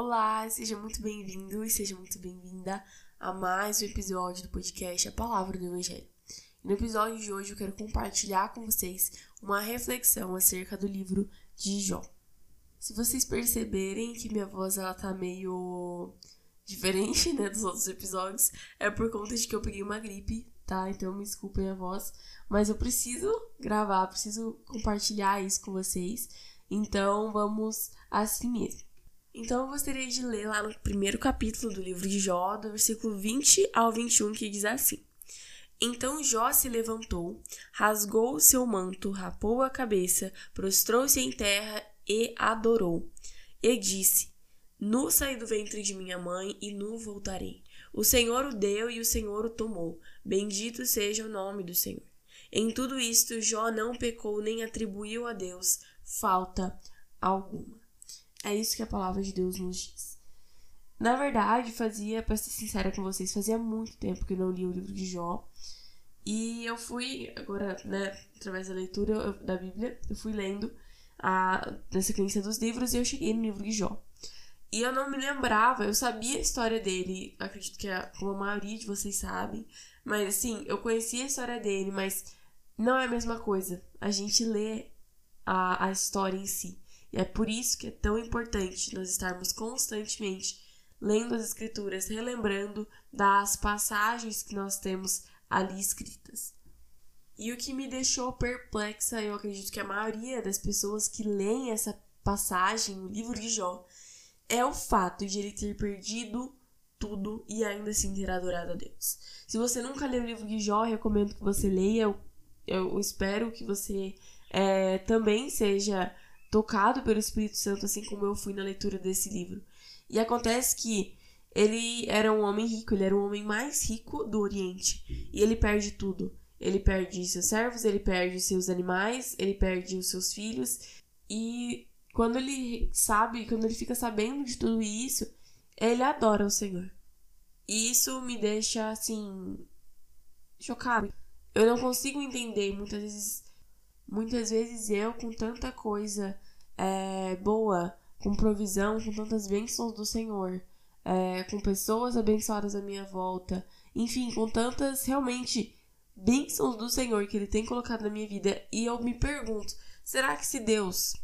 Olá, seja muito bem-vindo e seja muito bem-vinda a mais um episódio do podcast A Palavra do Evangelho. no episódio de hoje eu quero compartilhar com vocês uma reflexão acerca do livro de Jó. Se vocês perceberem que minha voz ela tá meio diferente, né, dos outros episódios, é por conta de que eu peguei uma gripe, tá? Então me desculpem a voz, mas eu preciso gravar, preciso compartilhar isso com vocês. Então vamos assim mesmo. Então eu gostaria de ler lá no primeiro capítulo do livro de Jó, do versículo 20 ao 21, que diz assim: Então Jó se levantou, rasgou o seu manto, rapou a cabeça, prostrou-se em terra e adorou. E disse: Nu saí do ventre de minha mãe e nu voltarei. O Senhor o deu e o Senhor o tomou. Bendito seja o nome do Senhor. Em tudo isto, Jó não pecou nem atribuiu a Deus falta alguma. É isso que a palavra de Deus nos diz. Na verdade, fazia, para ser sincera com vocês, fazia muito tempo que eu não li o livro de Jó. E eu fui, agora, né, através da leitura da Bíblia, eu fui lendo a, na sequência dos livros e eu cheguei no livro de Jó. E eu não me lembrava, eu sabia a história dele, acredito que é como a maioria de vocês sabem, mas assim, eu conhecia a história dele, mas não é a mesma coisa. A gente lê a, a história em si. E é por isso que é tão importante nós estarmos constantemente lendo as escrituras, relembrando das passagens que nós temos ali escritas. E o que me deixou perplexa, eu acredito que a maioria das pessoas que leem essa passagem, o livro de Jó, é o fato de ele ter perdido tudo e ainda assim ter adorado a Deus. Se você nunca leu o livro de Jó, recomendo que você leia. Eu, eu espero que você é, também seja tocado pelo Espírito Santo, assim como eu fui na leitura desse livro. E acontece que ele era um homem rico, ele era o homem mais rico do Oriente. E ele perde tudo. Ele perde seus servos, ele perde seus animais, ele perde os seus filhos. E quando ele sabe, quando ele fica sabendo de tudo isso, ele adora o Senhor. E isso me deixa assim chocado. Eu não consigo entender muitas vezes Muitas vezes eu, com tanta coisa é, boa, com provisão, com tantas bênçãos do Senhor, é, com pessoas abençoadas à minha volta, enfim, com tantas realmente bênçãos do Senhor que Ele tem colocado na minha vida, e eu me pergunto: será que se Deus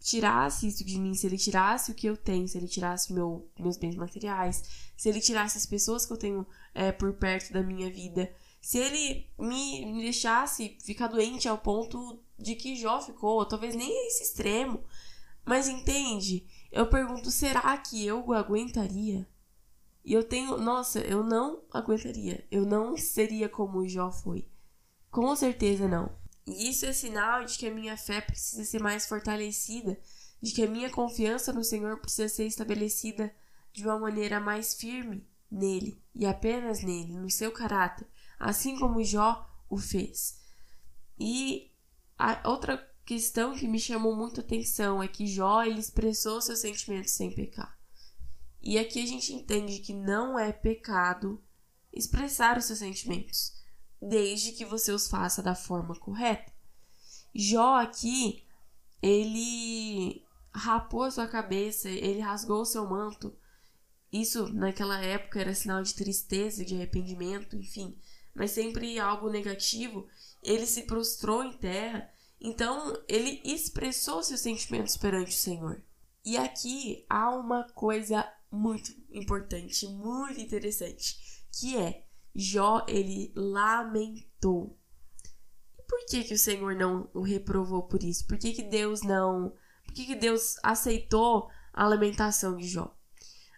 tirasse isso de mim, se Ele tirasse o que eu tenho, se Ele tirasse meu, meus bens materiais, se Ele tirasse as pessoas que eu tenho é, por perto da minha vida, se ele me, deixasse ficar doente ao ponto de que Jó ficou, talvez nem esse extremo, mas entende? Eu pergunto, será que eu aguentaria? E eu tenho, nossa, eu não aguentaria. Eu não seria como Jó foi. Com certeza não. E isso é sinal de que a minha fé precisa ser mais fortalecida, de que a minha confiança no Senhor precisa ser estabelecida de uma maneira mais firme nele e apenas nele, no seu caráter, assim como Jó o fez. E a outra questão que me chamou muito atenção é que Jó ele expressou seus sentimentos sem pecar. E aqui a gente entende que não é pecado expressar os seus sentimentos, desde que você os faça da forma correta. Jó aqui, ele rapou a sua cabeça, ele rasgou o seu manto. Isso naquela época era sinal de tristeza, de arrependimento, enfim mas sempre algo negativo, ele se prostrou em terra, então ele expressou seus sentimentos perante o Senhor. E aqui há uma coisa muito importante, muito interessante, que é Jó ele lamentou. E por que que o Senhor não o reprovou por isso? Por que que Deus não, por que que Deus aceitou a lamentação de Jó?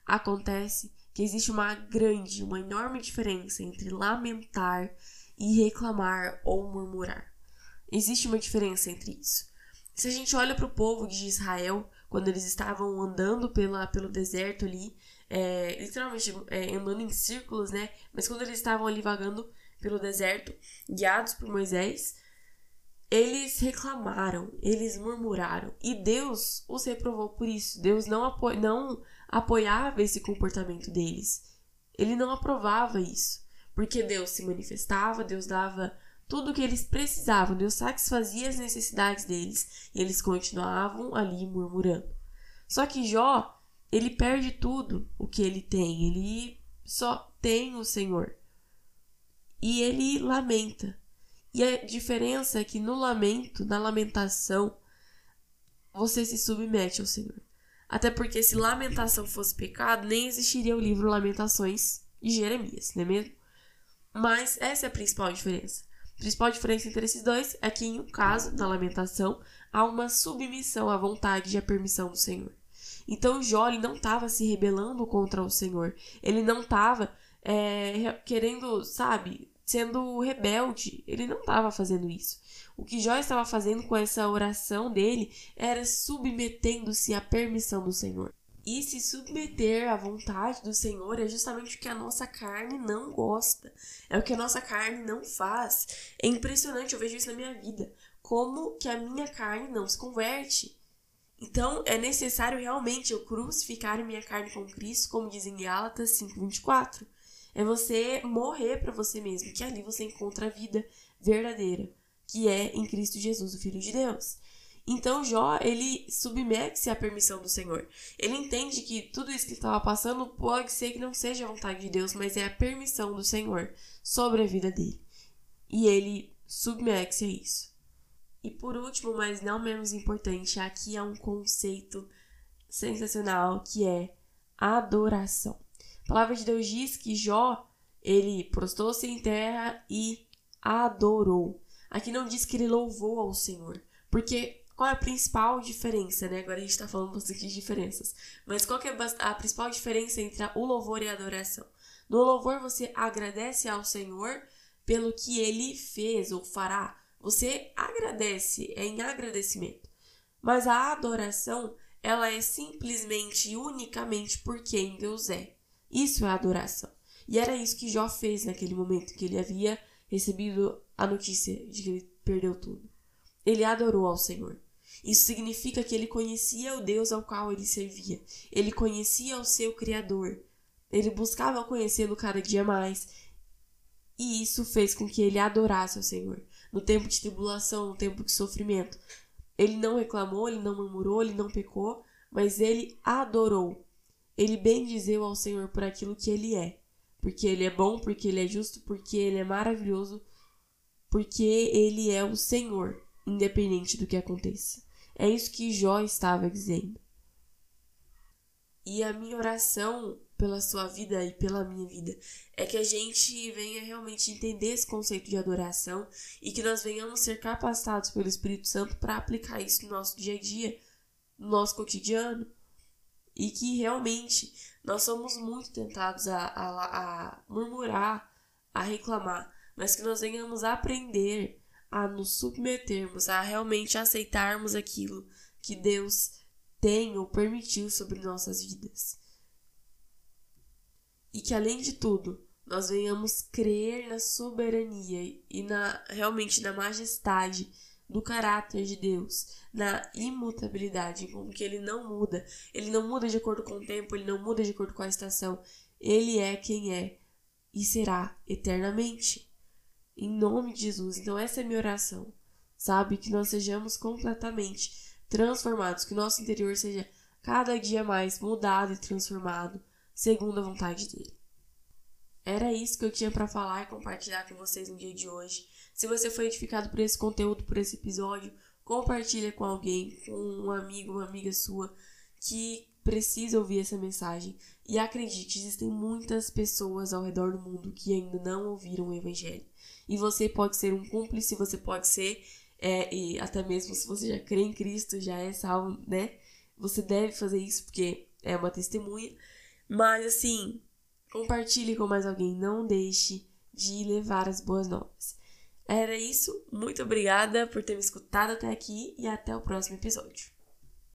Acontece que existe uma grande, uma enorme diferença entre lamentar e reclamar ou murmurar. Existe uma diferença entre isso. Se a gente olha para o povo de Israel, quando eles estavam andando pela, pelo deserto ali, é, literalmente é, andando em círculos, né? Mas quando eles estavam ali vagando pelo deserto, guiados por Moisés, eles reclamaram, eles murmuraram e Deus os reprovou por isso. Deus não, apo não apoiava esse comportamento deles. Ele não aprovava isso, porque Deus se manifestava, Deus dava tudo o que eles precisavam, Deus satisfazia as necessidades deles e eles continuavam ali murmurando. Só que Jó, ele perde tudo o que ele tem, ele só tem o Senhor. E ele lamenta. E a diferença é que no lamento, na lamentação, você se submete ao Senhor. Até porque se lamentação fosse pecado, nem existiria o livro Lamentações de Jeremias, não é mesmo? Mas essa é a principal diferença. A principal diferença entre esses dois é que, em um caso, na lamentação, há uma submissão à vontade e à permissão do Senhor. Então Jó não estava se rebelando contra o Senhor. Ele não estava é, querendo, sabe, sendo rebelde. Ele não estava fazendo isso. O que Jó estava fazendo com essa oração dele era submetendo-se à permissão do Senhor. E se submeter à vontade do Senhor é justamente o que a nossa carne não gosta. É o que a nossa carne não faz. É impressionante, eu vejo isso na minha vida. Como que a minha carne não se converte. Então, é necessário realmente eu crucificar minha carne com Cristo, como diz em Gálatas 5:24. É você morrer para você mesmo, que ali você encontra a vida verdadeira, que é em Cristo Jesus, o Filho de Deus. Então Jó, ele submete-se à permissão do Senhor. Ele entende que tudo isso que estava passando pode ser que não seja a vontade de Deus, mas é a permissão do Senhor sobre a vida dele. E ele submete-se a isso. E por último, mas não menos importante, aqui há um conceito sensacional que é adoração. Palavra de Deus diz que Jó, ele prostou-se em terra e adorou. Aqui não diz que ele louvou ao Senhor, porque qual é a principal diferença, né? Agora a gente tá falando bastante de diferenças. Mas qual é a principal diferença entre o louvor e a adoração? No louvor você agradece ao Senhor pelo que ele fez ou fará. Você agradece, é em agradecimento. Mas a adoração, ela é simplesmente e unicamente por quem Deus é. Isso é adoração. E era isso que Jó fez naquele momento que ele havia recebido a notícia de que ele perdeu tudo. Ele adorou ao Senhor. Isso significa que ele conhecia o Deus ao qual ele servia. Ele conhecia o seu Criador. Ele buscava conhecê-lo cada dia mais. E isso fez com que ele adorasse ao Senhor no tempo de tribulação, no tempo de sofrimento. Ele não reclamou, ele não murmurou, ele não pecou, mas ele adorou. Ele bendizeu ao Senhor por aquilo que ele é. Porque ele é bom, porque ele é justo, porque ele é maravilhoso, porque ele é o Senhor, independente do que aconteça. É isso que Jó estava dizendo. E a minha oração pela sua vida e pela minha vida. É que a gente venha realmente entender esse conceito de adoração e que nós venhamos ser capacitados pelo Espírito Santo para aplicar isso no nosso dia a dia, no nosso cotidiano. E que realmente nós somos muito tentados a, a, a murmurar, a reclamar, mas que nós venhamos aprender a nos submetermos, a realmente aceitarmos aquilo que Deus tem ou permitiu sobre nossas vidas. E que além de tudo nós venhamos crer na soberania e na realmente na majestade do caráter de Deus, na imutabilidade, como que ele não muda, ele não muda de acordo com o tempo, ele não muda de acordo com a estação, ele é quem é e será eternamente. Em nome de Jesus. Então essa é a minha oração. Sabe que nós sejamos completamente transformados, que nosso interior seja cada dia mais mudado e transformado segundo a vontade dele. Era isso que eu tinha para falar e compartilhar com vocês no dia de hoje. Se você foi edificado por esse conteúdo, por esse episódio, compartilha com alguém, com um amigo, uma amiga sua que precisa ouvir essa mensagem. E acredite, existem muitas pessoas ao redor do mundo que ainda não ouviram o evangelho. E você pode ser um cúmplice, você pode ser, é, e até mesmo se você já crê em Cristo, já é salvo, né? Você deve fazer isso porque é uma testemunha. Mas assim, compartilhe com mais alguém, não deixe de levar as boas novas. Era isso, muito obrigada por ter me escutado até aqui e até o próximo episódio.